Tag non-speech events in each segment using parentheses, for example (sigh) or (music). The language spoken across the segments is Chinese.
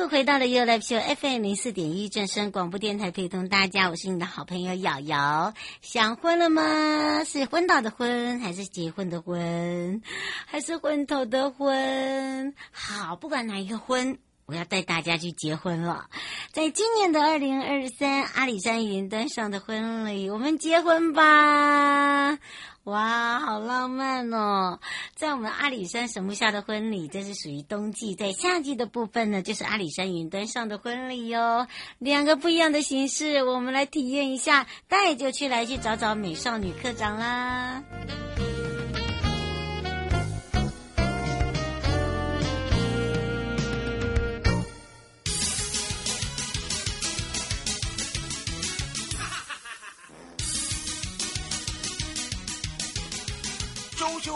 又回到了 u Live Show FM 零四点一正声广播电台，陪同大家，我是你的好朋友瑶瑶。想婚了吗？是昏倒的昏，还是结婚的婚，还是昏头的昏？好，不管哪一个婚，我要带大家去结婚了。在今年的二零二三阿里山云端上的婚礼，我们结婚吧！哇，好浪漫哦！在我们阿里山神木下的婚礼，这是属于冬季；在夏季的部分呢，就是阿里山云端上的婚礼哟。两个不一样的形式，我们来体验一下。带就去来去找找美少女课长啦。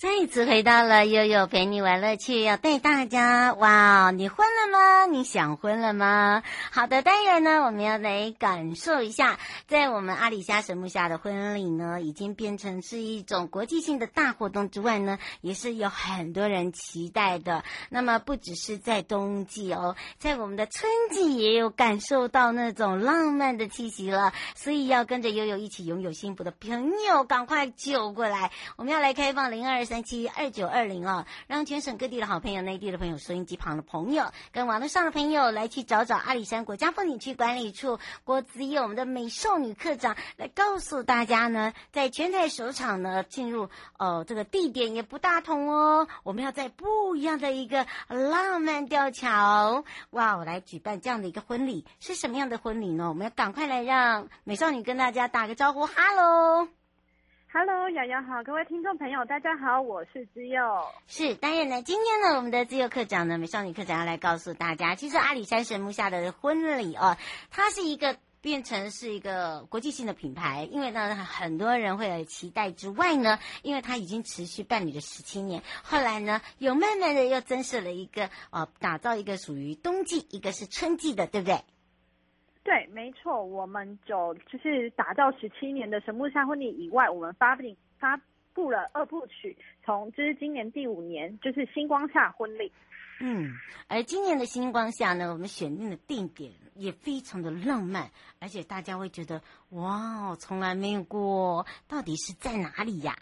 再一次回到了悠悠陪你玩乐趣，要带大家哇哦！你婚了吗？你想婚了吗？好的，当然呢，我们要来感受一下，在我们阿里虾神木下的婚礼呢，已经变成是一种国际性的大活动之外呢，也是有很多人期待的。那么不只是在冬季哦，在我们的春季也有感受到那种浪漫的气息了。所以要跟着悠悠一起拥有幸福的朋友，赶快救过来！我们要来开放零二三七二九二零哦，让全省各地的好朋友、内地的朋友、收音机旁的朋友跟网络上的朋友来去找找阿里山国家风景区管理处郭子仪我们的美少女课长来告诉大家呢，在全台首场呢进入哦这个地点也不大同哦，我们要在不一样的一个浪漫吊桥哇，我来举办这样的一个婚礼是什么样的婚礼呢？我们要赶快来让美少女跟大家打个招呼，哈喽。Hello，瑶瑶好，各位听众朋友，大家好，我是姿佑。是，当然呢，今天呢，我们的姿佑课长呢，美少女课长要来告诉大家，其实阿里山神木下的婚礼哦，它是一个变成是一个国际性的品牌，因为呢，很多人会有期待之外呢，因为它已经持续办理了十七年，后来呢，又慢慢的又增设了一个呃，打造一个属于冬季，一个是春季的，对不对？对，没错，我们就就是打造十七年的神木下婚礼以外，我们发布发布了二部曲，从这是今年第五年，就是星光下婚礼。嗯，而今年的星光下呢，我们选定的定点也非常的浪漫，而且大家会觉得哇，从来没有过，到底是在哪里呀？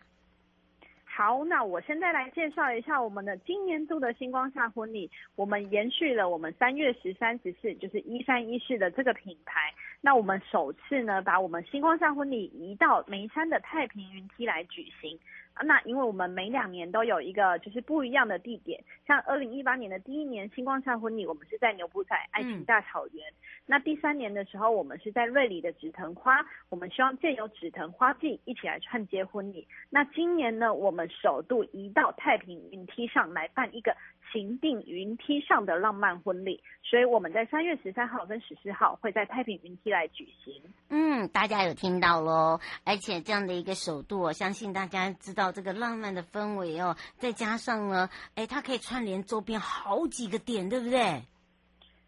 好，那我现在来介绍一下我们的今年度的星光下婚礼。我们延续了我们三月十三、十四，就是一三一四的这个品牌。那我们首次呢，把我们星光下婚礼移到眉山的太平云梯来举行。那因为我们每两年都有一个就是不一样的地点，像二零一八年的第一年星光下婚礼，我们是在牛埔仔爱情大草原。嗯。那第三年的时候，我们是在瑞里的紫藤花，我们希望借由紫藤花季一起来串接婚礼。那今年呢，我们首度移到太平云梯上来办一个情定云梯上的浪漫婚礼，所以我们在三月十三号跟十四号会在太平云梯来举行。嗯，大家有听到喽，而且这样的一个首度，我相信大家知道。这个浪漫的氛围哦，再加上呢，哎，它可以串联周边好几个点，对不对？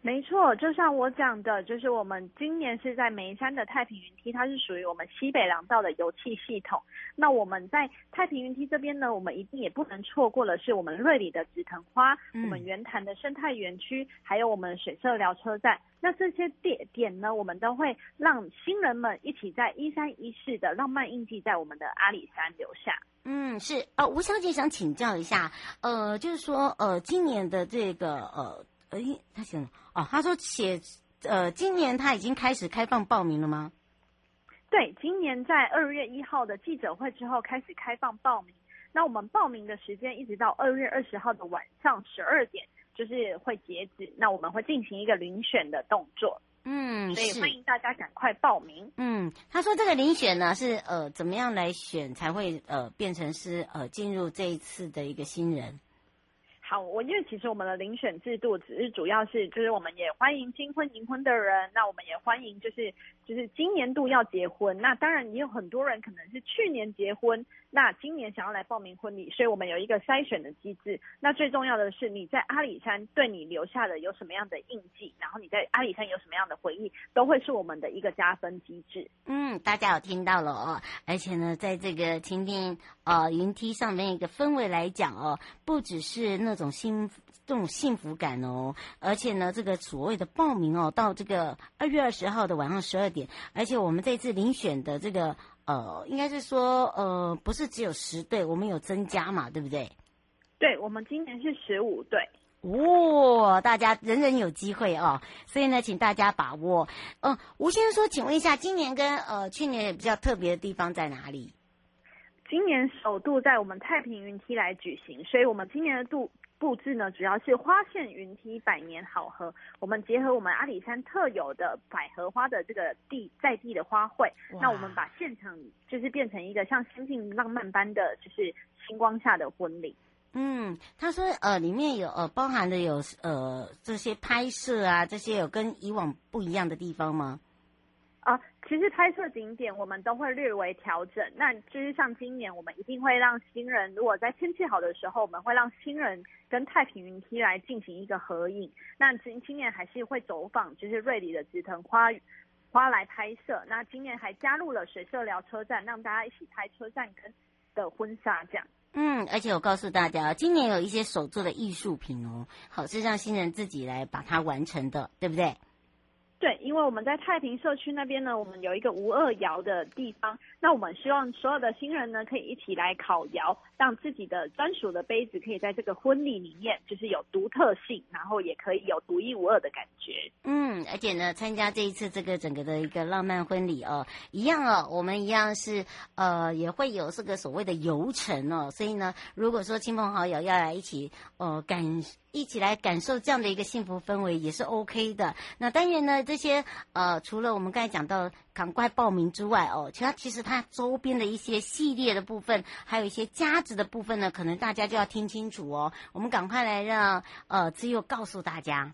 没错，就像我讲的，就是我们今年是在眉山的太平云梯，它是属于我们西北廊道的油气系统。那我们在太平云梯这边呢，我们一定也不能错过了是我们瑞里的紫藤花，嗯、我们圆潭的生态园区，还有我们水色寮车站。那这些点点呢，我们都会让新人们一起在一三一四的浪漫印记在我们的阿里山留下。嗯，是呃，吴小姐想请教一下，呃，就是说呃，今年的这个呃。哎，他写了哦，他说写呃，今年他已经开始开放报名了吗？对，今年在二月一号的记者会之后开始开放报名。那我们报名的时间一直到二月二十号的晚上十二点。就是会截止，那我们会进行一个遴选的动作。嗯，所以欢迎大家赶快报名。嗯，他说这个遴选呢是呃怎么样来选才会呃变成是呃进入这一次的一个新人？好，我因为其实我们的遴选制度只是主要是，就是我们也欢迎金婚银婚的人，那我们也欢迎就是就是今年度要结婚，那当然也有很多人可能是去年结婚，那今年想要来报名婚礼，所以我们有一个筛选的机制。那最重要的是你在阿里山对你留下的有什么样的印记，然后你在阿里山有什么样的回忆，都会是我们的一个加分机制。嗯，大家有听到了哦，而且呢，在这个蜻蜓呃云梯上面一个氛围来讲哦，不只是那。种幸这种幸福感哦，而且呢，这个所谓的报名哦，到这个二月二十号的晚上十二点，而且我们这次遴选的这个呃，应该是说呃，不是只有十队，我们有增加嘛，对不对？对，我们今年是十五队，哇，大家人人有机会哦，所以呢，请大家把握。嗯、呃，吴先生说，请问一下，今年跟呃去年比较特别的地方在哪里？今年首度在我们太平云梯来举行，所以我们今年的度。布置呢，主要是花线云梯百年好合，我们结合我们阿里山特有的百合花的这个地在地的花卉，那我们把现场就是变成一个像仙境浪漫般的就是星光下的婚礼。嗯，他说呃里面有呃包含的有呃这些拍摄啊，这些有跟以往不一样的地方吗？啊，其实拍摄景点我们都会略微调整。那就是像今年，我们一定会让新人，如果在天气好的时候，我们会让新人跟太平云梯来进行一个合影。那今今年还是会走访，就是瑞里的紫藤花花来拍摄。那今年还加入了水社寮车站，让大家一起拍车站跟的婚纱这样。嗯，而且我告诉大家，今年有一些手作的艺术品哦，好是让新人自己来把它完成的，对不对？对，因为我们在太平社区那边呢，我们有一个无二窑的地方。那我们希望所有的新人呢，可以一起来烤窑，让自己的专属的杯子可以在这个婚礼里面，就是有独特性，然后也可以有独一无二的感觉。嗯，而且呢，参加这一次这个整个的一个浪漫婚礼哦，一样哦，我们一样是呃，也会有这个所谓的游程哦。所以呢，如果说亲朋好友要来一起呃感。一起来感受这样的一个幸福氛围也是 OK 的。那当然呢，这些呃，除了我们刚才讲到赶快报名之外哦，其他其实它周边的一些系列的部分，还有一些价值的部分呢，可能大家就要听清楚哦。我们赶快来让呃自由告诉大家。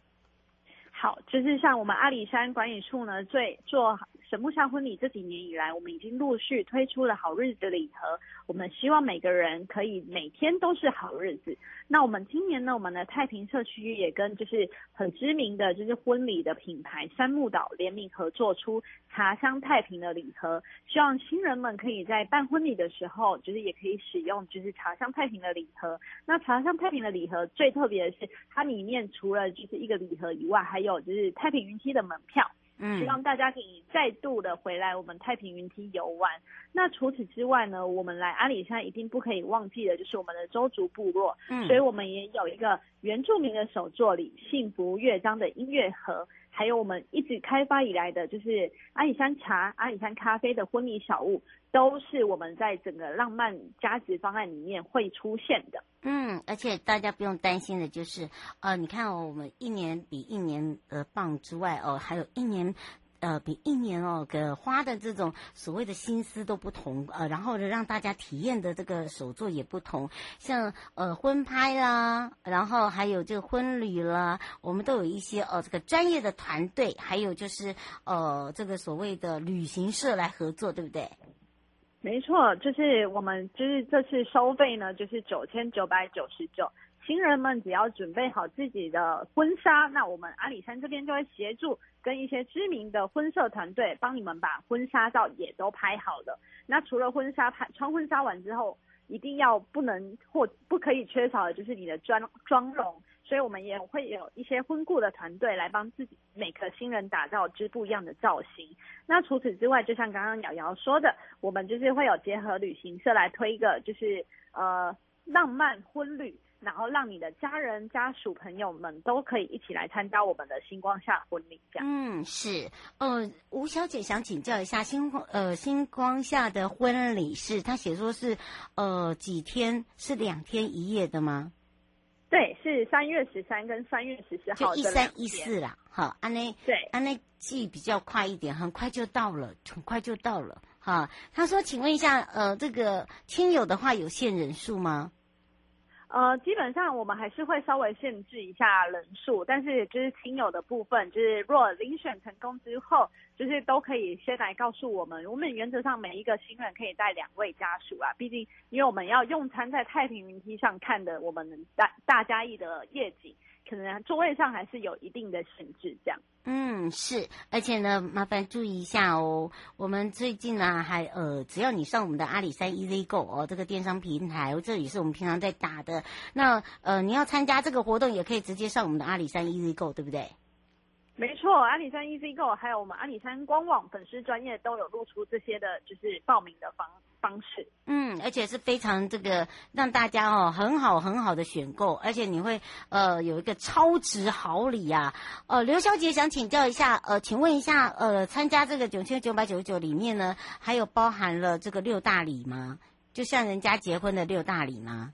好，就是像我们阿里山管理处呢，最做。神木下婚礼这几年以来，我们已经陆续推出了好日子礼盒。我们希望每个人可以每天都是好日子。那我们今年呢，我们的太平社区也跟就是很知名的就是婚礼的品牌山木岛联名合作出茶香太平的礼盒，希望新人们可以在办婚礼的时候，就是也可以使用就是茶香太平的礼盒。那茶香太平的礼盒最特别的是，它里面除了就是一个礼盒以外，还有就是太平云梯的门票。嗯，希望大家可以再度的回来我们太平云梯游玩。那除此之外呢，我们来阿里山一定不可以忘记的，就是我们的周族部落。嗯，所以我们也有一个原住民的手作礼，幸福乐章的音乐盒，还有我们一直开发以来的，就是阿里山茶、阿里山咖啡的婚礼小物，都是我们在整个浪漫加值方案里面会出现的。嗯，而且大家不用担心的，就是呃，你看哦，我们一年比一年呃棒之外哦，还有一年呃比一年哦，个花的这种所谓的心思都不同呃，然后呢，让大家体验的这个手作也不同，像呃婚拍啦，然后还有这个婚礼啦，我们都有一些呃这个专业的团队，还有就是呃这个所谓的旅行社来合作，对不对？没错，就是我们就是这次收费呢，就是九千九百九十九。新人们只要准备好自己的婚纱，那我们阿里山这边就会协助跟一些知名的婚摄团队帮你们把婚纱照也都拍好了。那除了婚纱拍穿婚纱完之后，一定要不能或不可以缺少的就是你的妆妆容。所以我们也会有一些婚顾的团队来帮自己每个新人打造之不一样的造型。那除此之外，就像刚刚瑶瑶说的，我们就是会有结合旅行社来推一个，就是呃浪漫婚旅，然后让你的家人、家属、朋友们都可以一起来参加我们的星光下婚礼。这样，嗯，是。呃，吴小姐想请教一下，星光呃星光下的婚礼是她写说是呃几天？是两天一夜的吗？对，是三月十三跟三月十四号，就一三一四啦。好，安内对，安内记比较快一点，很快就到了，很快就到了。哈，他说，请问一下，呃，这个亲友的话有限人数吗？呃，基本上我们还是会稍微限制一下人数，但是就是亲友的部分，就是若遴选成功之后，就是都可以先来告诉我们。我们原则上每一个新人可以带两位家属啊，毕竟因为我们要用餐在太平云梯上看的我们大大家义的夜景。可能座位上还是有一定的限制，这样。嗯，是，而且呢，麻烦注意一下哦。我们最近呢，还呃，只要你上我们的阿里山 EasyGo 哦，这个电商平台，这里是我们平常在打的。那呃，你要参加这个活动，也可以直接上我们的阿里山 EasyGo，对不对？没错，阿里山 EasyGo 还有我们阿里山官网粉丝专业都有露出这些的，就是报名的方方式。嗯，而且是非常这个让大家哦很好很好的选购，而且你会呃有一个超值好礼呀、啊。呃，刘小姐想请教一下，呃，请问一下，呃，参加这个九千九百九十九里面呢，还有包含了这个六大礼吗？就像人家结婚的六大礼吗？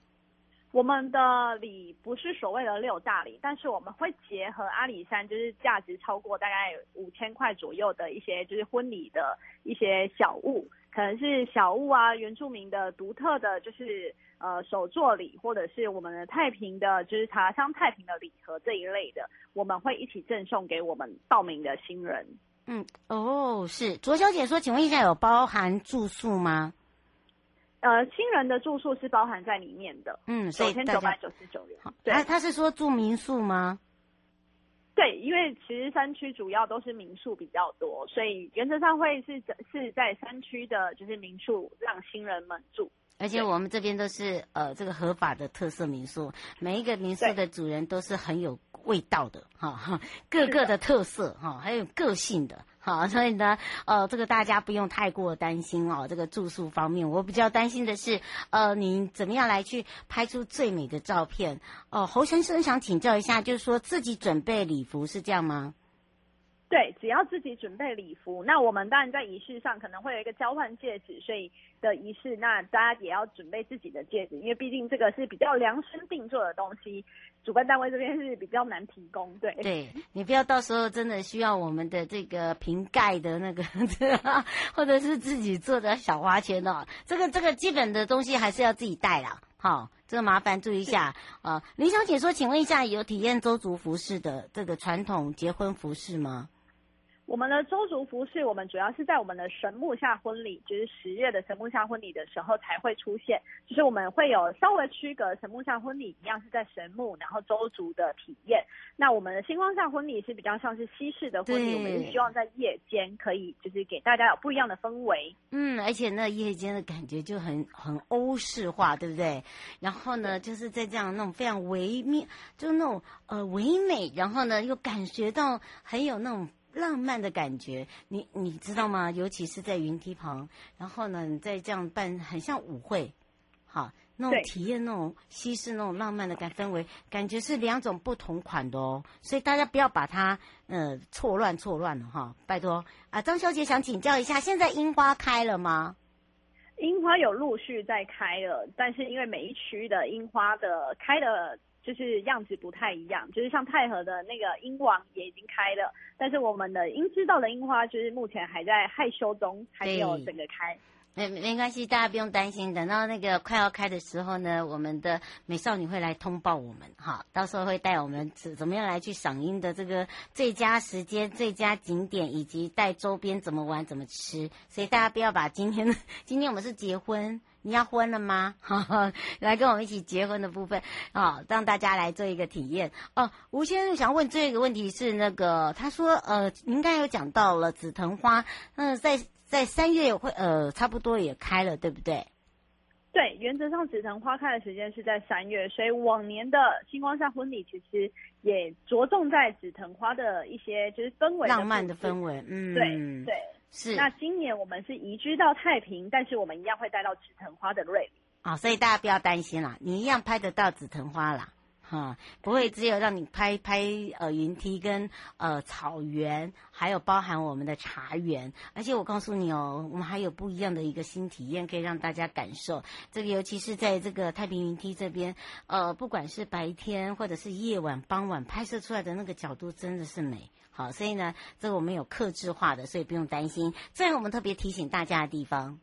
我们的礼不是所谓的六大礼，但是我们会结合阿里山，就是价值超过大概五千块左右的一些，就是婚礼的一些小物，可能是小物啊，原住民的独特的，就是呃手作礼，或者是我们的太平的，就是茶香太平的礼盒这一类的，我们会一起赠送给我们报名的新人。嗯，哦，是卓小姐说，请问一下有包含住宿吗？呃，新人的住宿是包含在里面的，嗯，九千九百九十九元。对，他是说住民宿吗？对，因为其实山区主要都是民宿比较多，所以原则上会是是在山区的，就是民宿让新人们住。而且我们这边都是呃这个合法的特色民宿，每一个民宿的主人都是很有味道的哈哈，各个的特色哈，还有个性的。好，所以呢，呃，这个大家不用太过担心哦。这个住宿方面，我比较担心的是，呃，您怎么样来去拍出最美的照片？哦、侯先生想请教一下，就是说自己准备礼服是这样吗？对，只要自己准备礼服，那我们当然在仪式上可能会有一个交换戒指，所以的仪式，那大家也要准备自己的戒指，因为毕竟这个是比较量身定做的东西，主办单位这边是比较难提供。对，对你不要到时候真的需要我们的这个瓶盖的那个，(laughs) 或者是自己做的小花圈哦，这个这个基本的东西还是要自己带啦。好，这个麻烦注意一下啊。林小姐说，请问一下，有体验周族服饰的这个传统结婚服饰吗？我们的周族服饰，我们主要是在我们的神木下婚礼，就是十月的神木下婚礼的时候才会出现。就是我们会有稍微区隔，神木下婚礼一样是在神木，然后周族的体验。那我们的星光下婚礼是比较像是西式的婚礼，我们是希望在夜间可以就是给大家有不一样的氛围。嗯，而且那夜间的感觉就很很欧式化，对不对？然后呢，就是在这样那种非常唯美，就是那种呃唯美，然后呢又感觉到很有那种。浪漫的感觉，你你知道吗？尤其是在云梯旁，然后呢，你再这样办，很像舞会，好，那种体验那种西式那种浪漫的感氛围，感觉是两种不同款的哦。所以大家不要把它呃错乱错乱了哈，拜托啊！张小姐想请教一下，现在樱花开了吗？樱花有陆续在开了，但是因为每一区的樱花的开的。就是样子不太一样，就是像太和的那个樱王也已经开了，但是我们的樱之道的樱花就是目前还在害羞中，还没有整个开。没没关系，大家不用担心，等到那个快要开的时候呢，我们的美少女会来通报我们，哈，到时候会带我们怎怎么样来去赏樱的这个最佳时间、最佳景点，以及带周边怎么玩、怎么吃，所以大家不要把今天今天我们是结婚。你要婚了吗？哈哈，来跟我们一起结婚的部分啊，让大家来做一个体验哦。吴先生想问这个问题是那个，他说呃，您刚才有讲到了紫藤花，嗯，在在三月会呃差不多也开了，对不对？对，原则上紫藤花开的时间是在三月，所以往年的星光下婚礼其实也着重在紫藤花的一些就是氛围浪漫的氛围，嗯，对对。是，那今年我们是移居到太平，但是我们一样会带到紫藤花的瑞礼啊，所以大家不要担心啦，你一样拍得到紫藤花啦。哈，不会只有让你拍拍呃云梯跟呃草原，还有包含我们的茶园，而且我告诉你哦，我们还有不一样的一个新体验可以让大家感受。这个尤其是在这个太平云梯这边，呃，不管是白天或者是夜晚傍晚拍摄出来的那个角度真的是美。好，所以呢，这个我们有克制化的，所以不用担心。最后我们特别提醒大家的地方。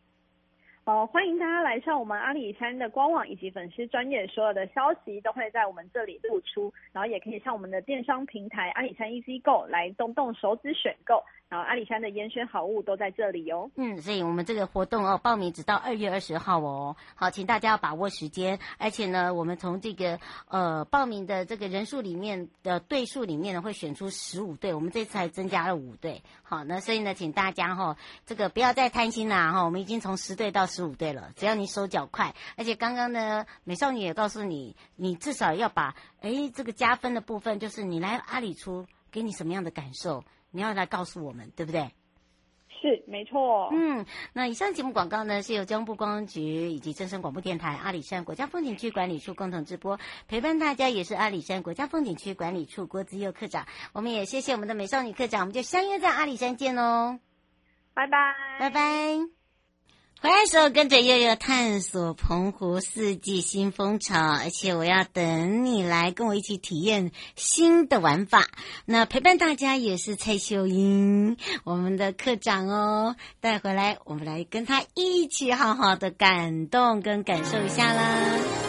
哦，欢迎大家来上我们阿里山的官网以及粉丝专业，所有的消息都会在我们这里露出，然后也可以上我们的电商平台阿里山 EZ 购来动动手指选购。然后阿里山的烟熏好物都在这里哦。嗯，所以我们这个活动哦，报名只到二月二十号哦。好，请大家要把握时间。而且呢，我们从这个呃报名的这个人数里面的队数里面呢，会选出十五队。我们这次还增加了五队。好，那所以呢，请大家哈、这个不要再贪心啦哈。我们已经从十队到十五队了，只要你手脚快。而且刚刚呢，美少女也告诉你，你至少要把哎这个加分的部分，就是你来阿里出，给你什么样的感受？你要来告诉我们，对不对？是，没错。嗯，那以上节目广告呢，是由交通部观光局以及正声广播电台阿里山国家风景区管理处共同直播，陪伴大家也是阿里山国家风景区管理处郭子佑科长。我们也谢谢我们的美少女科长，我们就相约在阿里山见喽，拜拜，拜拜。回来的时候，跟着悠悠探索澎湖四季新风潮，而且我要等你来跟我一起体验新的玩法。那陪伴大家也是蔡秀英，我们的课长哦，带回来，我们来跟他一起好好的感动跟感受一下啦。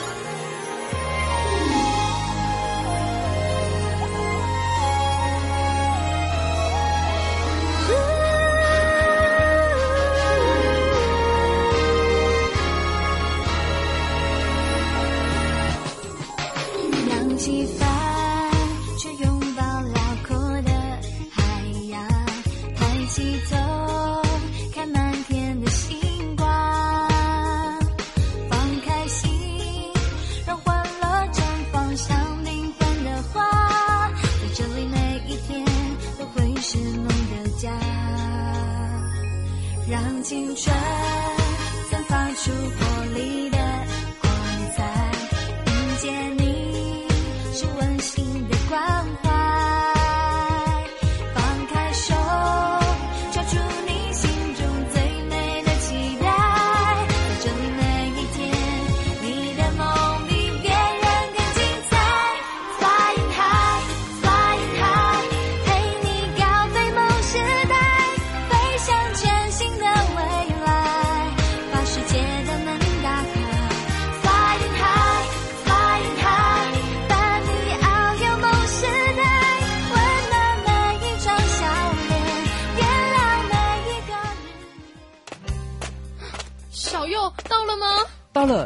青春。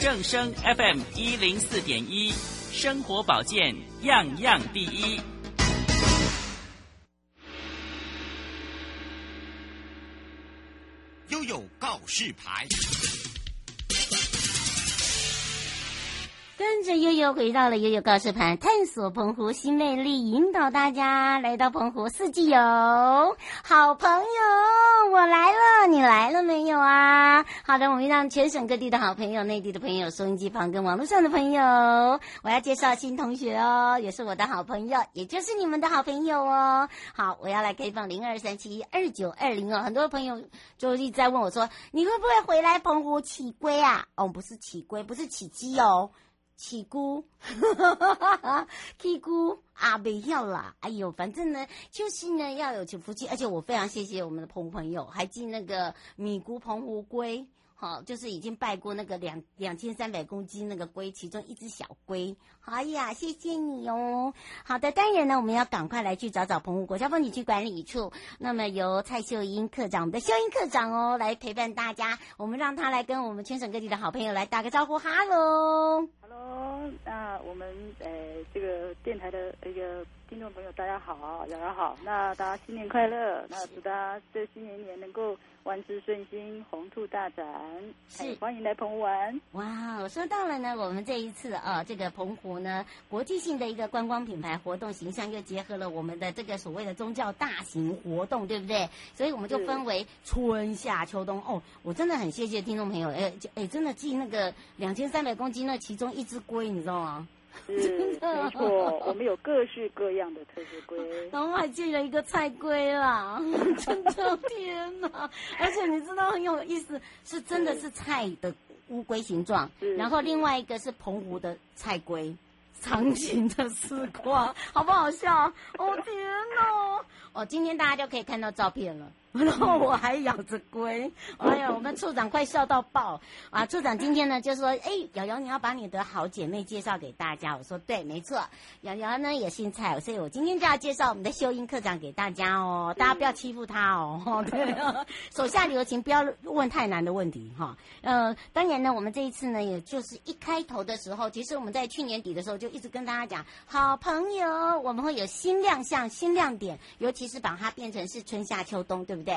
正声 FM 一零四点一，生活保健样样第一。悠悠告示牌。跟着悠悠回到了悠悠告示牌，探索澎湖新魅力，引导大家来到澎湖四季游。好朋友，我来了，你来了没有啊？好的，我们让全省各地的好朋友、内地的朋友、收音机旁跟网络上的朋友，我要介绍新同学哦，也是我的好朋友，也就是你们的好朋友哦。好，我要来开放零二三七一二九二零哦。很多朋友就一直在问我说，你会不会回来澎湖起龟啊？哦，不是起龟，不是起鸡哦。起菇，起菇啊，不要啦！哎呦，反正呢，就是呢，要有福气，而且我非常谢谢我们的澎湖朋友，还寄那个米菇澎湖龟。好，就是已经拜过那个两两千三百公斤那个龟，其中一只小龟。哎呀，谢谢你哦。好的，当然呢，我们要赶快来去找找澎湖国家风景区管理处。那么由蔡秀英课长，我们的秀英课长哦，来陪伴大家。我们让他来跟我们全省各地的好朋友来打个招呼，哈喽，哈喽，那我们呃这个电台的一个听众朋友，大家好，瑶瑶好，那大家新年快乐，那祝大家这新年年能够万事顺心，鸿兔大展，是欢迎来澎湖玩。哇，我说到了呢，我们这一次啊，这个澎湖呢，国际性的一个观光品牌活动形象，又结合了我们的这个所谓的宗教大型活动，对不对？所以我们就分为春夏秋冬。哦，我真的很谢谢听众朋友，哎哎，真的寄那个两千三百公斤，那其中一只龟，你知道吗？是，没错，我们有各式各样的特色龟，然后还寄了一个菜龟啦，(laughs) 真的天哪！而且你知道很有意思，是真的是菜的乌龟形状，然后另外一个是澎湖的菜龟，长形的丝瓜，好不好笑？哦天哪！哦，今天大家就可以看到照片了。(laughs) 然后我还养着龟，哎呀，我们处长快笑到爆啊！处长今天呢就说：“哎，瑶瑶，你要把你的好姐妹介绍给大家。”我说：“对，没错，瑶瑶呢也姓蔡，所以我今天就要介绍我们的秀英课长给大家哦。大家不要欺负他哦，(laughs) 对，手下留情，不要问太难的问题哈。呃，当然呢，我们这一次呢，也就是一开头的时候，其实我们在去年底的时候就一直跟大家讲，好朋友，我们会有新亮相、新亮点，尤其是把它变成是春夏秋冬，对不对？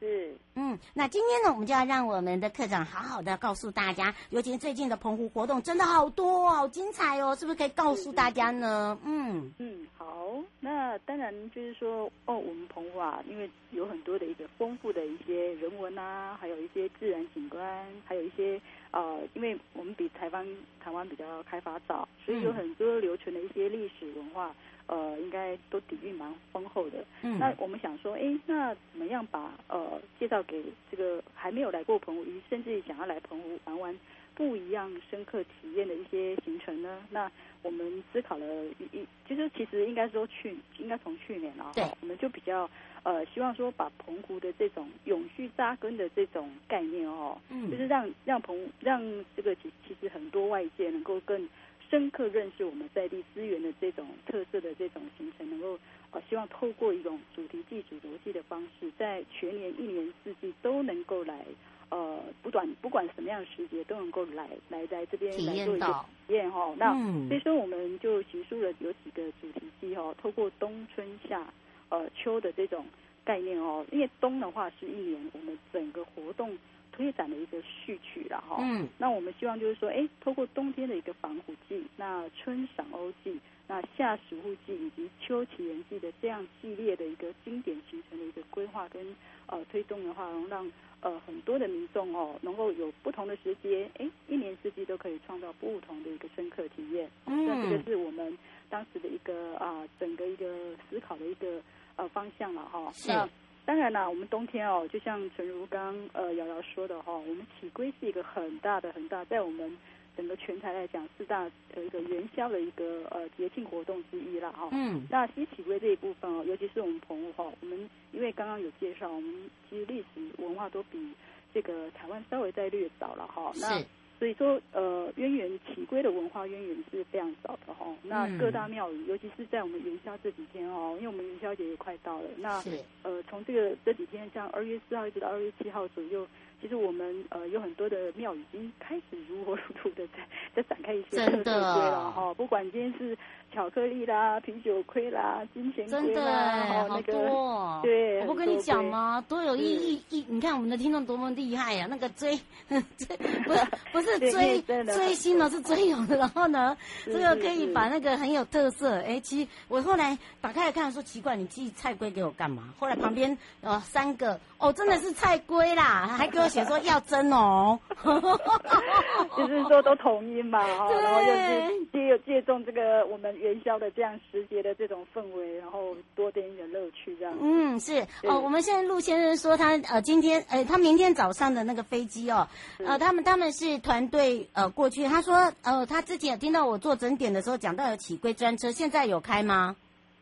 是，嗯，那今天呢，我们就要让我们的课长好好的告诉大家，尤其是最近的澎湖活动真的好多，好精彩哦，是不是可以告诉大家呢？嗯嗯，好，那当然就是说，哦，我们澎湖啊，因为有很多的一个丰富的一些人文啊，还有一些自然景观，还有一些呃，因为我们比台湾台湾比较开发早，所以有很多留存的一些历史文化。呃，应该都底蕴蛮丰厚的。嗯，那我们想说，哎，那怎么样把呃介绍给这个还没有来过澎湖，甚至想要来澎湖玩玩不一样深刻体验的一些行程呢？那我们思考了一，就是其实应该说去，应该从去年啊，对，我们就比较呃希望说把澎湖的这种永续扎根的这种概念哦，嗯，就是让让澎让这个其其实很多外界能够更。深刻认识我们在地资源的这种特色的这种形成，能够呃希望透过一种主题记、主逻辑的方式，在全年一年四季都能够来呃不管不管什么样的时节都能够来来在这边来做一个体验哈。那所以说我们就提出了有几个主题季哈，透过冬春夏呃秋的这种概念哦，因为冬的话是一年我们整个活动。推展的一个序曲了哈，嗯，那我们希望就是说，哎，透过冬天的一个防虎季，那春赏欧季，那夏食护季以及秋祈缘季的这样系列的一个经典形成的一个规划跟呃推动的话，能让呃很多的民众哦，能够有不同的时节，哎，一年四季都可以创造不同的一个深刻体验。嗯，那这个是我们当时的一个啊、呃，整个一个思考的一个呃方向了哈。是。那当然啦，我们冬天哦，就像陈如刚呃瑶瑶说的哈、哦，我们起龟是一个很大的很大，在我们整个全台来讲，四大的一个元宵的一个呃节庆活动之一啦哈、哦。嗯。那其实起龟这一部分哦，尤其是我们澎湖哈、哦，我们因为刚刚有介绍，我们其实历史文化都比这个台湾稍微再略早了哈。是。那所以说，呃，渊源起归的文化渊源是非常少的哈、哦。那各大庙宇，尤其是在我们元宵这几天哦，因为我们元宵节也快到了。那呃，从这个这几天，像二月四号一直到二月七号左右，其实我们呃有很多的庙已经开始如火如荼的在在展开一些特色龟了哈。不管今天是。巧克力啦，啤酒龟啦，金钱龟啦，真的、哦、那个、好多、哦。对，我不跟你讲吗？多有意义意！你看我们的听众多么厉害呀、啊！那个追 (laughs) 追不是不是追追星呢，是追友的。然后呢，这个可以把那个很有特色。哎，其实我后来打开来看说，奇怪，你寄菜龟给我干嘛？后来旁边呃三个哦，真的是菜龟啦，还给我写说要蒸哦。(laughs) 就是说都同音嘛，(laughs) 哦，然后就是借借重这个我们。元宵的这样时节的这种氛围，然后多点一点乐趣，这样。嗯，是哦。我们现在陆先生说他呃今天呃他明天早上的那个飞机哦，呃他们他们是团队呃过去，他说呃他之前有听到我做整点的时候讲到有起归专车，现在有开吗？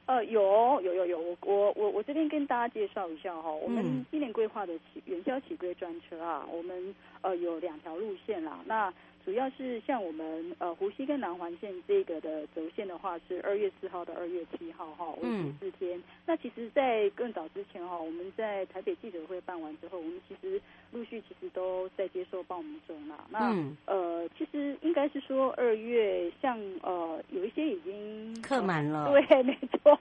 呃有有有有，我我我我这边跟大家介绍一下哈、哦，我们今年规划的起元宵起归专车啊，我们呃有两条路线啦，那。主要是像我们呃湖西跟南环线这个的轴线的话，是二月四号到二月七号哈，为期四天。嗯、那其实，在更早之前哈，我们在台北记者会办完之后，我们其实陆续其实都在接受报名中啦。那、嗯、呃，其实应该是说二月像呃有一些已经客满了，(laughs) 对，没错。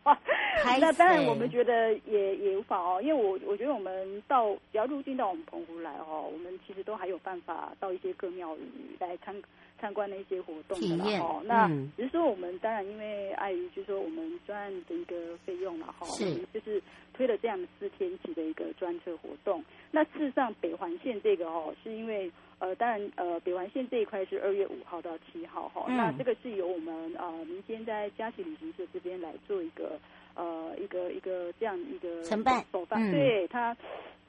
那当然我们觉得也也无法哦，因为我我觉得我们到只要入境到我们澎湖来哦，我们其实都还有办法到一些各庙宇来参参观的一些活动的啦哦。那只是说我们当然因为碍于就是说我们专案的一个费用了哈，是就是推了这样四天期的一个专车活动。那事实上北环线这个哦，是因为呃当然呃北环线这一块是二月五号到七号哈，嗯、那这个是由我们呃民间在佳琪旅行社这边来做一个呃一个一个这样一个承办手办，对他。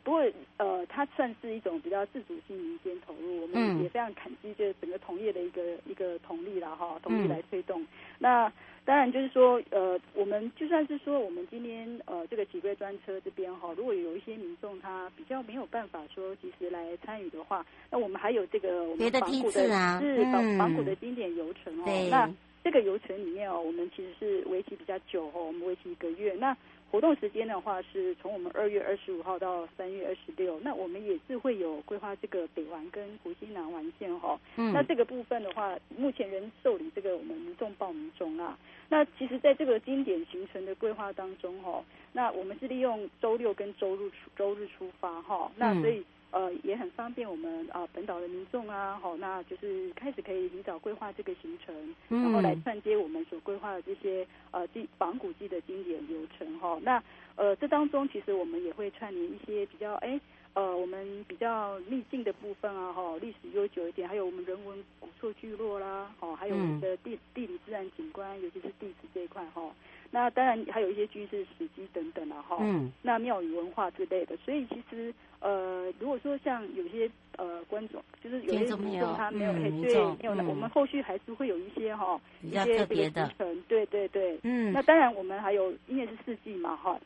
不过，呃，它算是一种比较自主性民间投入，我们也非常感激，就是整个同业的一个一个同力了哈，同力来推动。嗯、那当然就是说，呃，我们就算是说，我们今天呃这个启归专车这边哈，如果有一些民众他比较没有办法说及时来参与的话，那我们还有这个我们仿古的，啊、是仿仿古的经典游程哦。那这个游程里面哦，我们其实是为期比较久哦，我们为期一个月。那活动时间的话，是从我们二月二十五号到三月二十六。那我们也是会有规划这个北环跟湖西南环线哈。嗯。那这个部分的话，目前仍受理这个我们民众报名中啊。那其实，在这个经典行程的规划当中哈，那我们是利用周六跟周日出周日出发哈。那所以。呃，也很方便我们啊、呃，本岛的民众啊，好，那就是开始可以提早规划这个行程，嗯、然后来串接我们所规划的这些呃经仿古迹的经典流程哈。那呃，这当中其实我们也会串联一些比较哎呃，我们比较秘境的部分啊，哈，历史悠久一点，还有我们人文古厝聚落啦，哦，还有我们的地地理自然景观，尤其是地质这一块哈。那当然还有一些军事史迹等等了哈。嗯。那庙宇文化之类的，所以其实。呃，如果说像有些呃观众，就是有些观众他没有，对，没有了，我们后续还是会有一些哈，一些特别的，对对对，嗯，那当然我们还有，因为是四季嘛哈，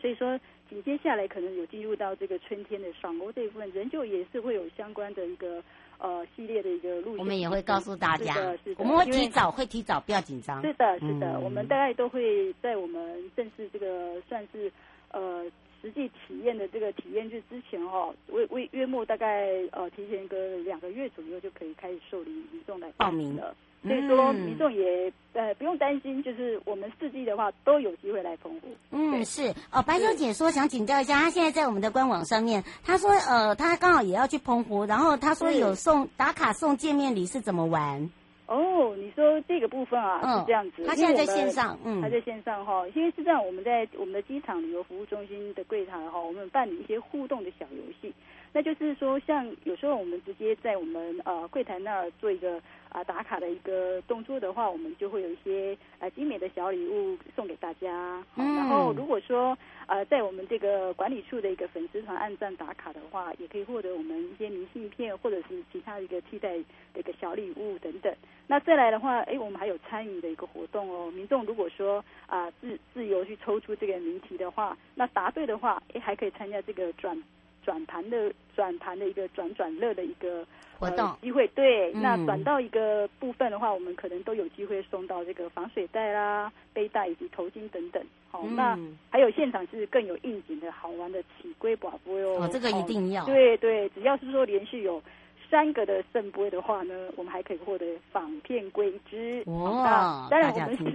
所以说紧接下来可能有进入到这个春天的赏枫这一部分，仍旧也是会有相关的一个呃系列的一个路线，我们也会告诉大家，我们会提早，会提早，不要紧张，是的，是的，我们大概都会在我们正式这个算是呃。实际体验的这个体验日之前、哦，为为约莫大概呃提前一个两个月左右就可以开始受理民众来报名了，所以说民众也呃不用担心，就是我们四季的话都有机会来澎湖。嗯，是。哦，白小姐说想请教一下，她现在在我们的官网上面，她说呃她刚好也要去澎湖，然后她说有送打卡送见面礼是怎么玩？哦，你说这个部分啊，嗯、是这样子。他现在在线上，嗯，他在线上哈，因为是这样，我们在我们的机场旅游服务中心的柜台哈，我们办理一些互动的小游戏，那就是说，像有时候我们直接在我们呃柜台那儿做一个啊打卡的一个动作的话，我们就会有一些呃精美的小礼物送给大家。嗯，然后如果说呃在我们这个管理处的一个粉丝团按赞打卡的话，也可以获得我们一些明信片或者是其他的一个替代的一个小礼物等等。那再来的话，哎，我们还有参与的一个活动哦。民众如果说啊、呃、自自由去抽出这个谜题的话，那答对的话，哎，还可以参加这个转转盘的转盘的一个转转乐的一个活动机会。对，嗯、那转到一个部分的话，我们可能都有机会送到这个防水袋啦、背带以及头巾等等。好，嗯、那还有现场是更有应景的好玩的起龟宝宝哟。哦，这个一定要。对对，只要是说连续有。三个的圣杯的话呢，我们还可以获得仿片龟只。哇！当然我们是限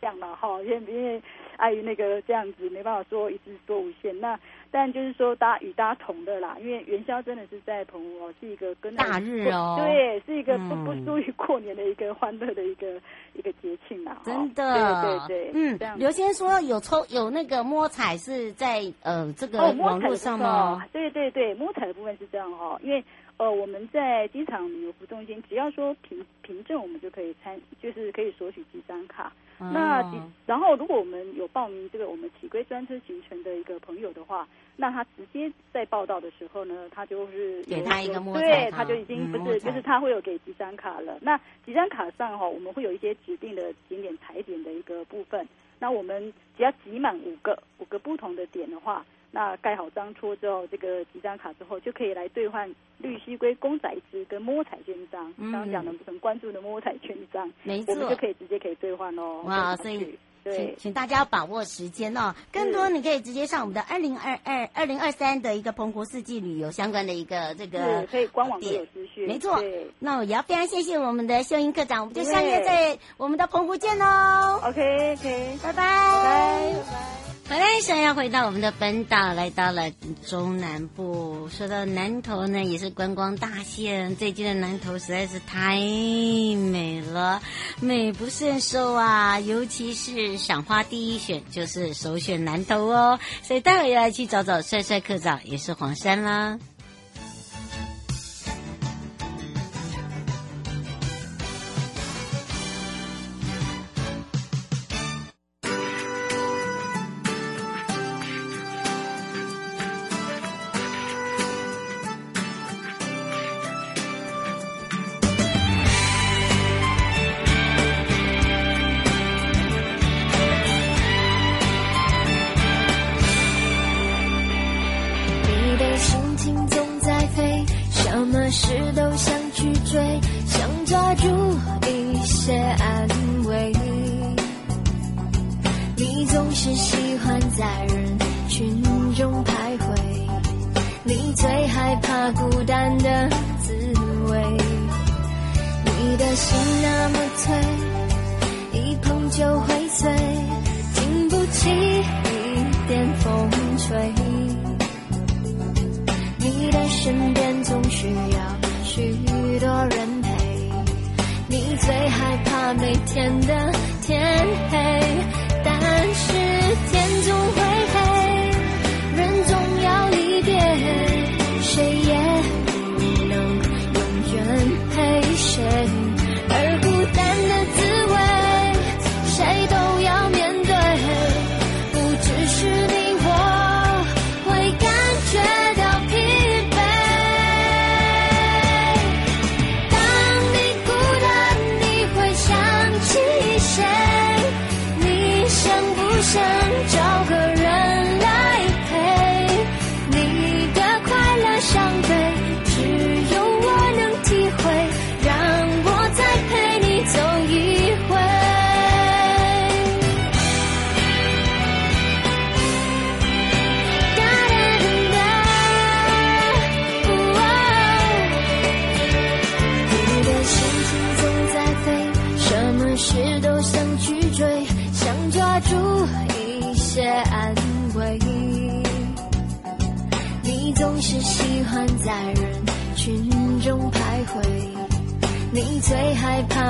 量了哈，因为因为碍于那个这样子没办法说一直说无限。那 (laughs) 但就是说大家与大家同的啦，因为元宵真的是在澎湖哦，是一个跟大日哦，对，是一个不不输于过年的一个欢乐的一个一个节庆啦。真的，对对对，嗯。刘先生说有抽有那个摸彩是在呃这个网络上吗？对对对，摸彩的部分是这样哦，因为。呃，我们在机场旅游服务中心，只要说凭凭证，我们就可以参，就是可以索取几张卡。哦、那然后，如果我们有报名这个我们起归专车行程的一个朋友的话，那他直接在报到的时候呢，他就是给他一个摸彩，对，他就已经不是，嗯、就是他会有给几张卡了。那几张卡上哈，我们会有一些指定的景点踩点的一个部分。那我们只要集满五个五个不同的点的话。那盖好章戳之后，这个几张卡之后就可以来兑换绿蠵龟公仔纸跟摸彩券章。刚刚讲的很关注的摸彩券章，没错，我们就可以直接可以兑换哦。哇，所以。对请请大家把握时间哦，更多你可以直接上我们的二零二二二零二三的一个澎湖四季旅游相关的一个这个，可以官网都有资讯，没错。那我也要非常谢谢我们的秀英课长，我们就相约在我们的澎湖见喽。OK OK，拜拜。拜拜。回来，想要回到我们的本岛，来到了中南部。说到南投呢，也是观光大县。最近的南投实在是太美了，美不胜收啊！尤其是赏花第一选，就是首选南投哦。所以待会要来去找找帅帅客长，也是黄山啦。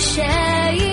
谁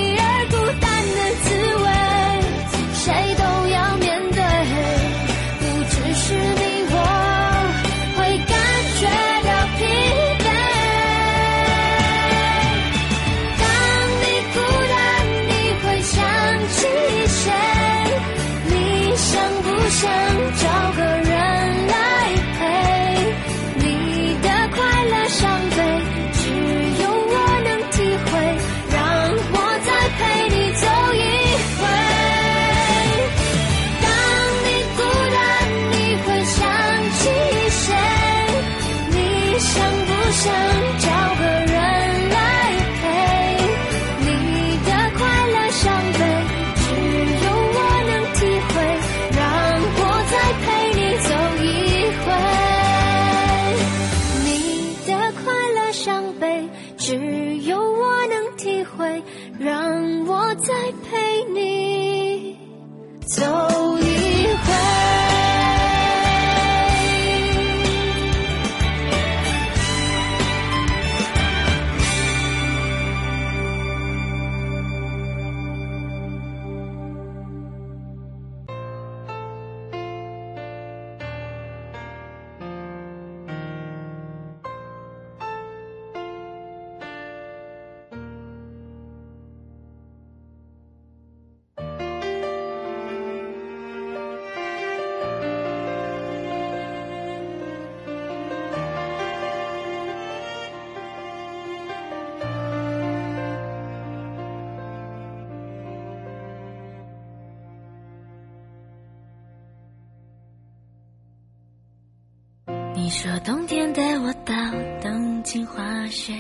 你说冬天带我到东京滑雪，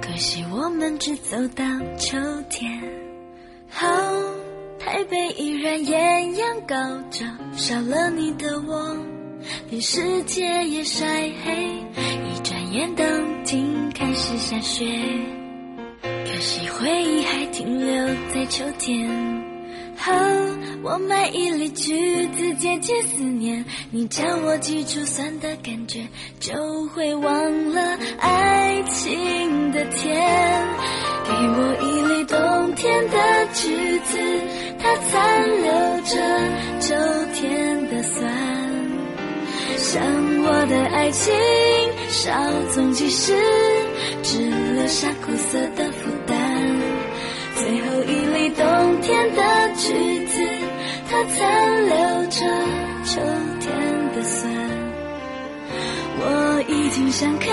可惜我们只走到秋天。好，台北依然艳阳高照，少了你的我，连世界也晒黑。一转眼，当天开始下雪，可惜回忆还停留在秋天。好，我买一粒橘子，解解思念。你叫我记住酸的感觉，就会忘了爱情的甜。给我一粒冬天的橘子，它残留着秋天的酸。像我的爱情，稍纵即逝，只留下苦涩的天的橘子，它残留着秋天的酸。我已经想开，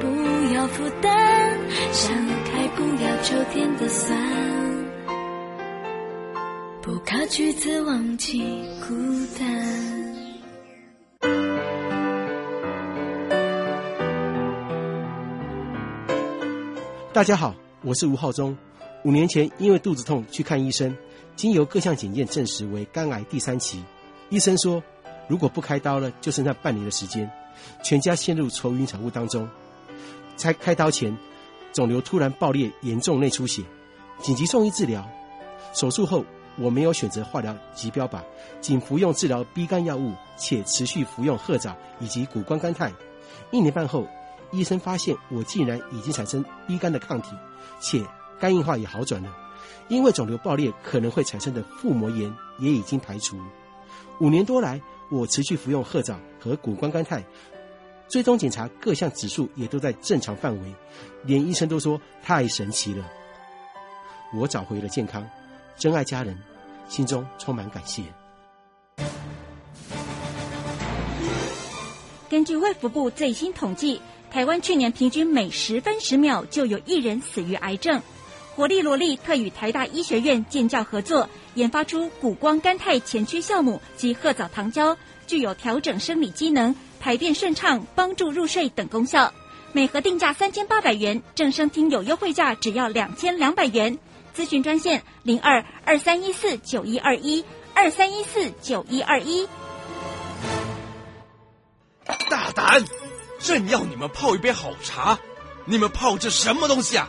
不要负担，想开不要秋天的酸。不靠橘子忘记孤单。大家好，我是吴浩中。五年前，因为肚子痛去看医生，经由各项检验证实为肝癌第三期。医生说，如果不开刀了，就剩下半年的时间，全家陷入愁云惨雾当中。在开刀前，肿瘤突然爆裂，严重内出血，紧急送医治疗。手术后，我没有选择化疗及标靶，仅服用治疗 B 肝药物，且持续服用褐藻以及谷胱甘肽。一年半后，医生发现我竟然已经产生 B 肝的抗体，且。肝硬化也好转了，因为肿瘤爆裂可能会产生的腹膜炎也已经排除。五年多来，我持续服用褐藻和谷胱甘肽，追踪检查各项指数也都在正常范围，连医生都说太神奇了。我找回了健康，珍爱家人，心中充满感谢。根据卫福部最新统计，台湾去年平均每十分十秒就有一人死于癌症。活力萝莉特与台大医学院建教合作，研发出谷胱甘肽前驱酵母及褐藻糖胶，具有调整生理机能、排便顺畅、帮助入睡等功效。每盒定价三千八百元，正声听有优惠价只要两千两百元。咨询专线零二二三一四九一二一二三一四九一二一。大胆！朕要你们泡一杯好茶，你们泡这什么东西啊？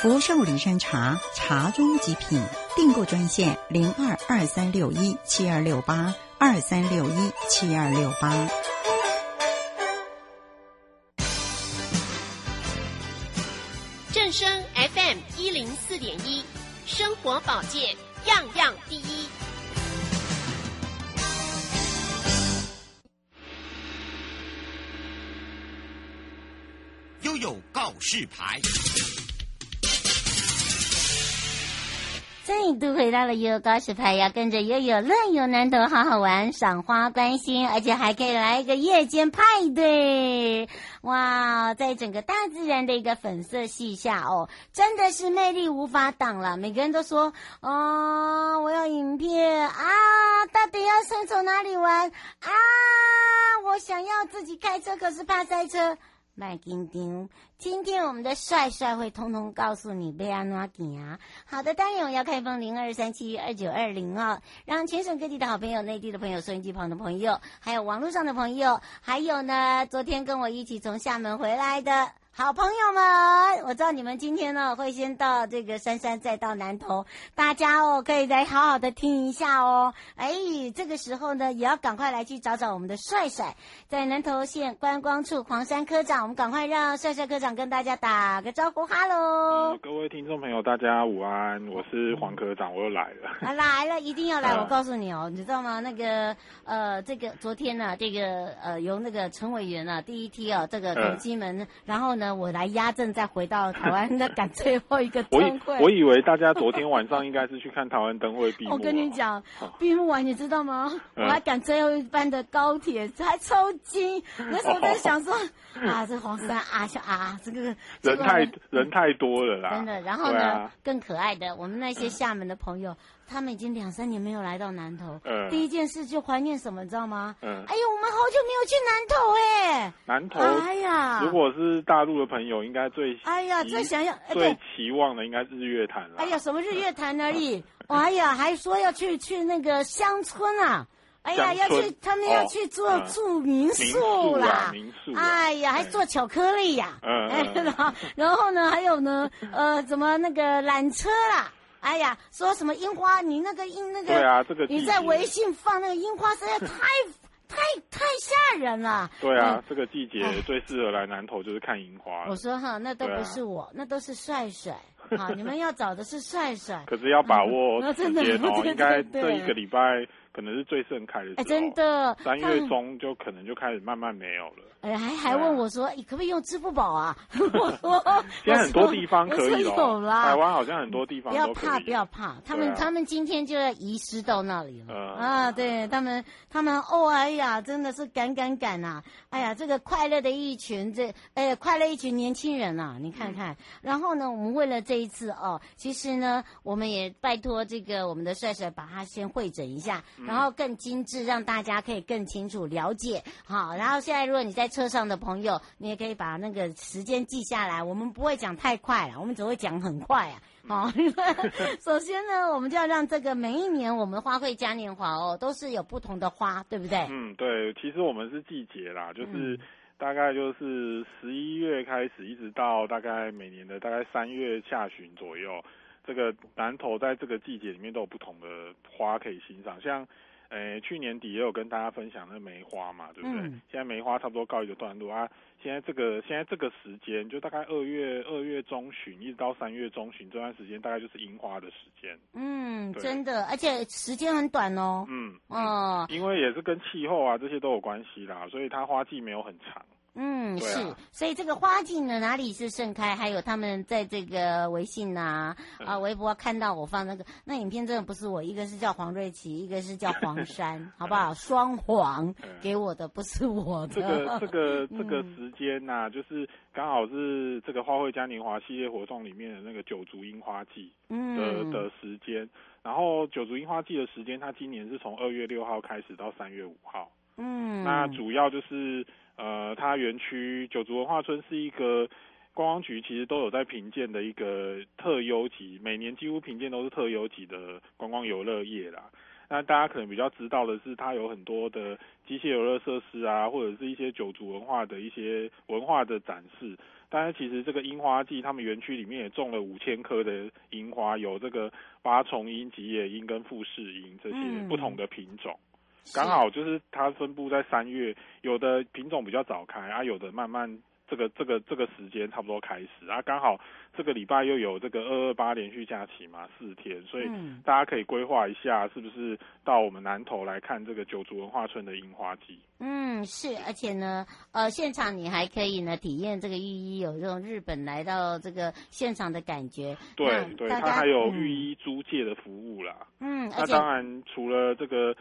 福寿梨山茶，茶中极品。订购专线零二二三六一七二六八二三六一七二六八。正声 FM 一零四点一，生活保健样样第一。悠悠告示牌。再度回到了悠悠告示牌，要跟着悠悠乐游南投，好好玩，赏花观星，而且还可以来一个夜间派对。哇，在整个大自然的一个粉色系下哦，真的是魅力无法挡了。每个人都说，哦，我要影片啊，到底要先从哪里玩啊？我想要自己开车，可是怕塞车。麦丁丁，今天我们的帅帅会通通告诉你贝安诺吉啊。好的，当然我要开封零二三七二九二零哦，让全省各地的好朋友、内地的朋友、收音机旁的朋友，还有网络上的朋友，还有呢，昨天跟我一起从厦门回来的。好朋友们，我知道你们今天呢会先到这个杉杉，再到南投，大家哦可以来好好的听一下哦。哎，这个时候呢也要赶快来去找找我们的帅帅，在南投县观光处黄山科长，我们赶快让帅帅科长跟大家打个招呼，哈喽、嗯！各位听众朋友，大家午安，我是黄科长，我又来了。啊，来了，一定要来！我告诉你哦，你知道吗？那个呃，这个昨天呢、啊，这个呃由那个陈委员啊第一梯啊这个同机门，然后呢。我来压阵，再回到台湾，那赶最后一个灯会。我以为大家昨天晚上应该是去看台湾灯会 (laughs) 闭幕。我跟你讲，闭幕完你知道吗？嗯我还赶最后一班的高铁，还抽筋。那时候我在想说，(laughs) 啊，这黄山啊，小啊，这个人太人太多了啦。真的。然后呢，啊更可爱的，我们那些厦门的朋友，他们已经两三年没有来到南投。嗯第一件事就怀念什么，你知道吗？嗯哎呦，我们好久没有去南投哎。南投，哎呀如果是大陆的朋友，应该最哎呀，最想要，哎最，期望的应该是日月潭了。哎呀，什么日月潭而已。(laughs) 哎呀，还说要去去那个乡村啊。哎呀，要去，他们要哦去做嗯住民民宿宿啦啊，民宿啊哎呀，还做巧克力呀，嗯 (laughs) 然后然后呢，还有呢，(laughs) 呃，怎么那个缆车啦？哎呀，说什么樱花？你那个樱那个，对啊这个你在微信放那个樱花，实在太 (laughs) 太太吓人了。对啊，嗯这个季节最适合来南投就是看樱花。我说哈，那都不是我，那都是帅帅。好，你们要找的是帅帅。可是要把握嗯时间哦，真的对应该这一个礼拜可能是最盛开的时候。哎，真的，三月中就可能就开始慢慢没有了。哎，还还问我说，你可不可以用支付宝啊？(laughs) 我说，(laughs) 现在很多地方可以我说了，有啦。台湾好像很多地方不要怕，不要怕，他们、啊他们今天就要移师到那里了、嗯啊！对他们，他们哦，哎呀，真的是赶赶赶呐！哎呀，这个快乐的一群，这哎，快乐一群年轻人呐、啊，你看看。然后呢，我们为了这一次哦，其实呢，我们也拜托这个我们的帅帅把他先会诊一下，然后更精致，让大家可以更清楚了解。好，然后现在如果你在车上的朋友，你也可以把那个时间记下来，我们不会讲太快了，我们只会讲很快啊。好，(laughs) 首先呢，我们就要让这个每一年我们花卉嘉年华哦，都是有不同的花，对不对？嗯，对，其实我们是季节啦，就是嗯大概就是十一月开始，一直到大概每年的大概三月下旬左右，这个南投在这个季节里面都有不同的花可以欣赏，像。诶，去年底也有跟大家分享那梅花嘛，对不对？嗯现在梅花差不多告一个段落啊。现在这个现在这个时间，就大概二月二月中旬一直到三月中旬这段时间，大概就是樱花的时间。嗯，真的，而且时间很短哦。嗯，哦，因为也是跟气候啊这些都有关系啦，所以它花季没有很长。嗯，啊是，所以这个花季呢，哪里是盛开？还有他们在这个微信啊、啊微博看到我放那个那影片，真的不是我，一个是叫黄瑞琪，一个是叫黄山，好不好？双黄给我的，不是我的。这个这个这个嗯时间呐、啊，就是刚好是这个花卉嘉年华系列活动里面的那个九族樱花季的、嗯的时间。然后九族樱花季的时间，它今年是从二月六号开始到三月五号。嗯，那主要就是呃，它园区九族文化村是一个观光局其实都有在评鉴的一个特优级，每年几乎评鉴都是特优级的观光游乐业啦。那大家可能比较知道的是，它有很多的机械游乐设施啊，或者是一些九族文化的一些文化的展示。但是其实这个樱花季，他们园区里面也种了五千棵的樱花，有这个八重樱、吉野樱跟富士樱这些不同的品种。刚好就是它分布在三月，有的品种比较早开啊，有的慢慢这个这个这个时间差不多开始啊，刚好这个礼拜又有这个二二八连续假期嘛，四天，所以大家可以规划一下，是不是到我们南投来看这个九族文化村的樱花季？嗯，是，而且呢，呃，现场你还可以呢体验这个浴衣有这种日本来到这个现场的感觉。对对，它还有嗯浴衣租借的服务啦。嗯，那当然除了这个。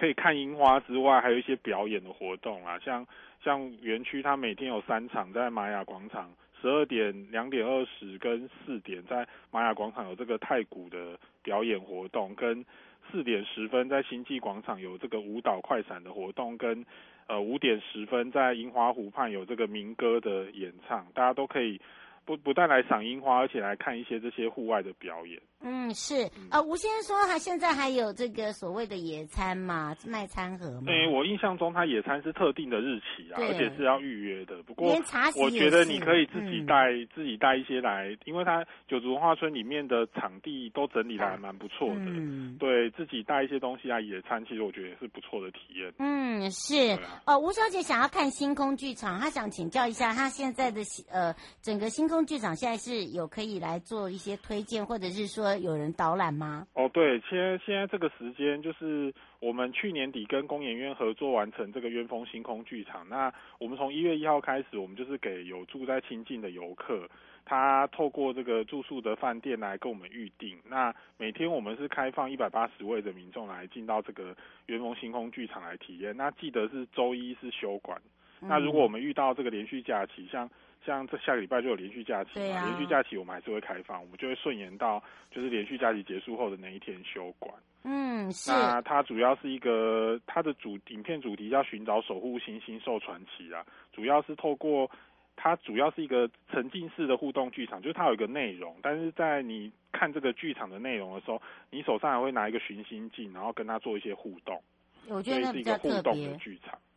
可以看樱花之外，还有一些表演的活动啊，像像园区它每天有三场在玛雅广场，十二点、两点二十跟四点在玛雅广场有这个太鼓的表演活动，跟四点十分在星际广场有这个舞蹈快闪的活动，跟呃五点十分在樱花湖畔有这个民歌的演唱，大家都可以。不不但来赏樱花，而且来看一些这些户外的表演。嗯，是呃，吴先生说他现在还有这个所谓的野餐嘛，卖餐盒嘛。对，我印象中他野餐是特定的日期啊，而且是要预约的。不过我觉得你可以自己带、嗯、自己带一些来，因为他九族文化村里面的场地都整理的还蛮不错的。嗯，对自己带一些东西来野餐，其实我觉得也是不错的体验。嗯，是。啊、呃，吴小姐想要看星空剧场，她想请教一下，她现在的呃整个星空剧场现在是有可以来做一些推荐，或者是说。有人导览吗？哦，对，现在现在这个时间就是我们去年底跟工研院合作完成这个渊峰星空剧场。那我们从一月一号开始，我们就是给有住在清境的游客，他透过这个住宿的饭店来跟我们预定。那每天我们是开放一百八十位的民众来进到这个渊峰星空剧场来体验。那记得是周一是休馆。那如果我们遇到这个连续假期，像像这下个礼拜就有连续假期嘛，啊、连续假期我们还是会开放，我们就会顺延到就是连续假期结束后的那一天休馆。嗯，是。那它主要是一个它的主影片主题叫寻找守护星星兽传奇啊，主要是透过它主要是一个沉浸式的互动剧场，就是它有一个内容，但是在你看这个剧场的内容的时候，你手上还会拿一个寻星镜，然后跟它做一些互动。我觉得那比较特别。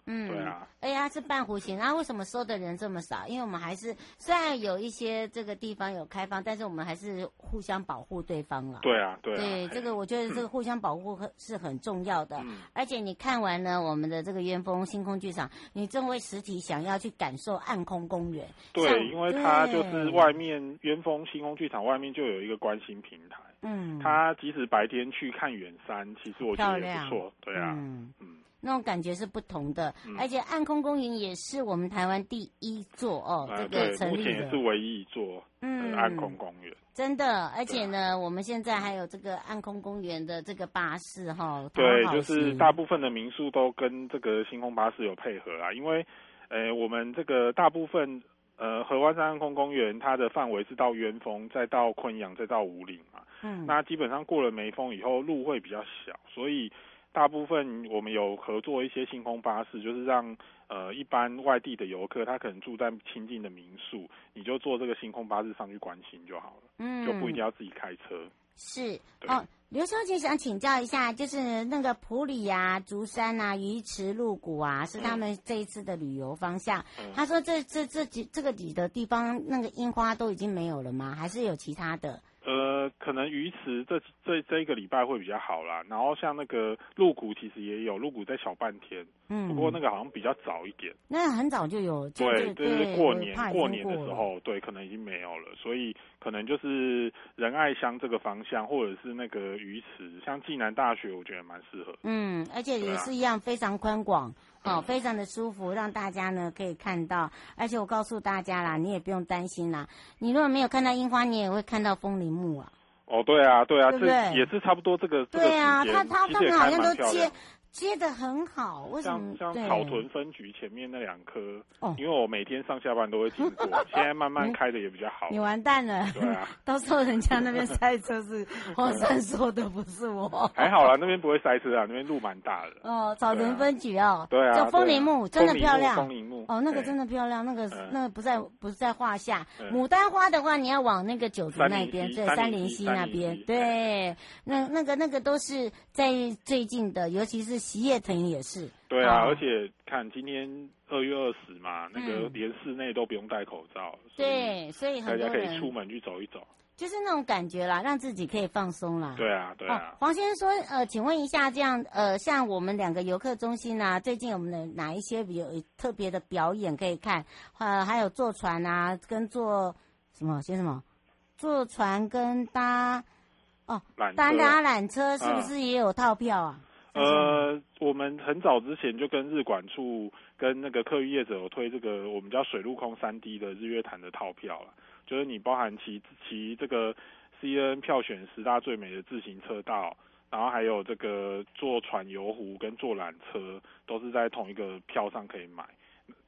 嗯，对啊，哎呀，是半弧形，然后为什么收的人这么少？因为我们还是虽然有一些这个地方有开放，但是我们还是互相保护对方了。对啊，对啊。对，这个我觉得这个互相保护是很重要的。嗯。而且你看完了我们的这个渊峰星空剧场，你正为实体想要去感受暗空公园。对，因为它就是外面渊峰星空剧场外面就有一个观星平台。嗯。它即使白天去看远山，其实我觉得也不错。对啊。嗯嗯。那种感觉是不同的，嗯、而且暗空公园也是我们台湾第一座哦，啊、这个成立的，目前也是唯一一座嗯暗空公园。真的，而且呢，我们现在还有这个暗空公园的这个巴士哈、哦。对，就是大部分的民宿都跟这个星空巴士有配合啊，因为呃我们这个大部分呃合欢山暗空公园它的范围是到鸢峰，再到昆阳，再到武岭嘛。嗯。那基本上过了梅峰以后，路会比较小，所以。大部分我们有合作一些星空巴士，就是让呃一般外地的游客，他可能住在亲近的民宿，你就坐这个星空巴士上去观星就好了，嗯，就不一定要自己开车。是哦，刘小姐想请教一下，就是那个普里啊、竹山啊、鱼池、鹿谷啊，是他们这一次的旅游方向。嗯、他说这这这几这个几的地方，那个樱花都已经没有了吗？还是有其他的？呃，可能鱼池这这这一个礼拜会比较好啦，然后像那个鹿谷其实也有，鹿谷在小半天，嗯，不过那个好像比较早一点，那很早就有，就对，就是过年过年的时候，对，可能已经没有了，所以可能就是仁爱乡这个方向，或者是那个鱼池，像暨南大学，我觉得蛮适合，嗯，而且也是一样非常宽广。哦，非常的舒服，让大家呢可以看到，而且我告诉大家啦，你也不用担心啦，你如果没有看到樱花，你也会看到风铃木啊。哦，对啊，对啊，对对？这也是差不多这个。对啊，这他他他们好像都接。接的很好，为什么？像像草屯分局前面那两棵，哦，因为我每天上下班都会经过，(laughs) 现在慢慢开的也比较好。你完蛋了，对啊，(laughs) 到时候人家那边塞车是 (laughs) 黄山说的，不是我。还好啦，那边不会塞车啊，那边路蛮大的。哦，草屯分局哦，对啊，叫枫林木，真的漂亮。枫林木，哦，那个真的漂亮，那个那个不在不在话下。牡丹花的话，你要往那个九族那边，对，三林溪那边，对，那那个那个都是在最近的，尤其是锡叶藤也。是，对啊，哦、而且看今天二月二十嘛，嗯、那个连室内都不用戴口罩，对，所以大家可以出门去走一走，就是那种感觉啦，让自己可以放松啦。对啊，对啊。哦、黄先生说，呃，请问一下，这样，呃，像我们两个游客中心啊，最近有没有哪一些比较特别的表演可以看？呃，还有坐船啊，跟坐什么？先什么？坐船跟搭哦，缆搭搭缆车是不是也有套票啊？啊呃，我们很早之前就跟日管处跟那个客运业者有推这个我们叫水陆空三 D 的日月潭的套票了，就是你包含其其这个 C N 票选十大最美的自行车道，然后还有这个坐船游湖跟坐缆车，都是在同一个票上可以买，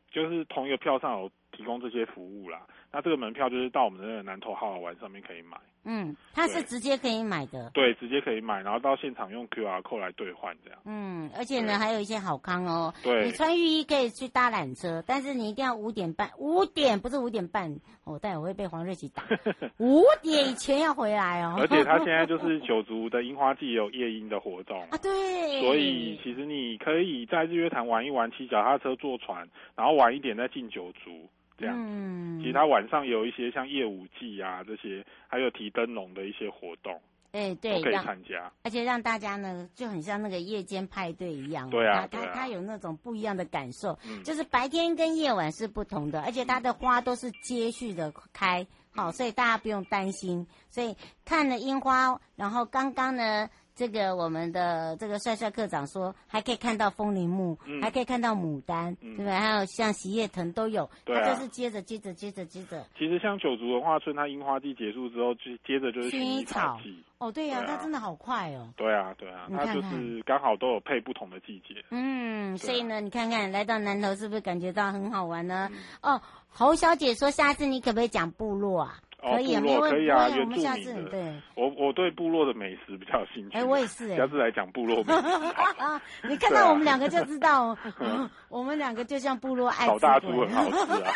就是同一个票上有提供这些服务啦。那这个门票就是到我们的南投好好玩上面可以买。嗯，它是直接可以买的。对，直接可以买，然后到现场用 QR code 来兑换这样。嗯，而且呢，还有一些好康哦。对。你穿浴衣可以去搭缆车，但是你一定要五点半，五点不是五点半，哦，待会我会被黄瑞琪打。(laughs) 五点以前要回来哦。而且他现在就是九族的樱花季也有夜樱的活动啊，对。所以其实你可以在日月潭玩一玩，骑脚踏车、坐船，然后晚一点再进九族。这样子，嗯、其实它晚上有一些像夜舞季啊这些，还有提灯笼的一些活动。哎，对，都可以参加，而且让大家呢就很像那个夜间派对一样，对啊，他他他有那种不一样的感受，嗯，就是白天跟夜晚是不同的，而且它的花都是接续的开，好，所以大家不用担心，所以看了樱花，然后刚刚呢。这个我们的这个帅帅课长说，还可以看到风铃木，嗯、还可以看到牡丹，嗯、对不对？还有像喜叶藤都有，对、啊，它就是接着接着接着接着。其实像九族文化村，它樱花季结束之后，就接着就是薰衣草季。哦，对呀、啊，它真的好快哦。对啊，对啊，它就是刚好都有配不同的季节。嗯，啊、所以呢，你看看来到南投是不是感觉到很好玩呢？嗯、哦，侯小姐说，下次你可不可以讲部落啊？可以，部落可以啊，原住民对，我我对部落的美食比较有兴趣。哎，我也是哎。下次来讲部落美食。(laughs) 你看到我们两个就知道，(laughs) 我们两个就像部落爱吃。烤大猪很好吃啊。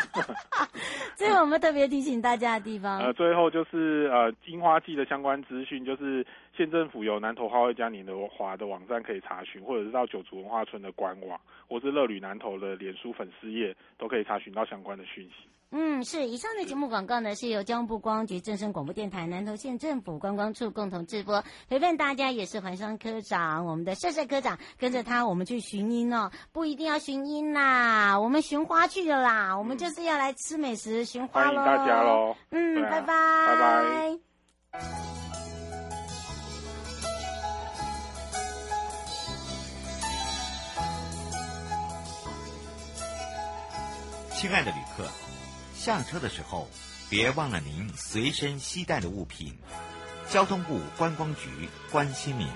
(laughs) 这个我们特别提醒大家的地方。呃，最后就是呃，樱花季的相关资讯，就是县政府有南投花卉嘉年华的网站可以查询，或者是到九族文化村的官网，或是乐旅南投的脸书粉丝页，都可以查询到相关的讯息。嗯，是以上的节目广告呢，是由交通部光局、正声广播电台、南投县政府观光处共同制播。陪伴大家也是环商科长，我们的帅帅科长，跟着他我们去寻音哦，不一定要寻樱啦，我们寻花去了啦，我们就是要来吃美食、寻花喽。欢迎大家喽！嗯，拜拜，拜拜。亲爱的旅客。下车的时候，别忘了您随身携带的物品。交通部观光局关心您。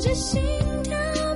这心跳。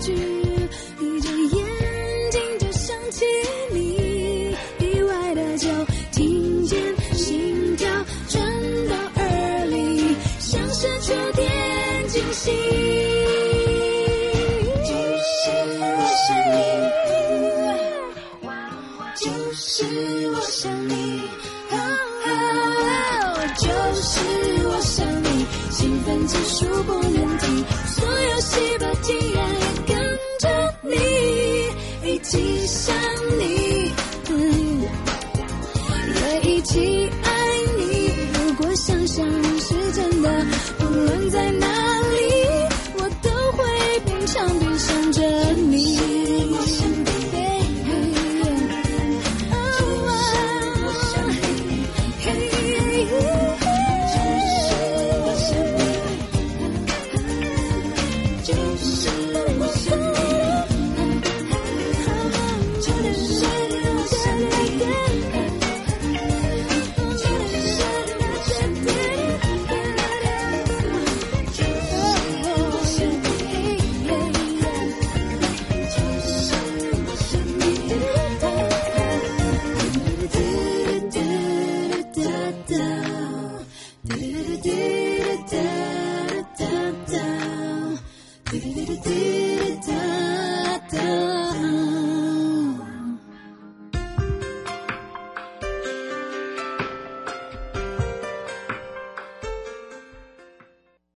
闭着眼睛就想起你，意外的就听见心跳传到耳里，像是秋天惊喜。就是我想你，就是我想你，就是我想你，兴奋指数不。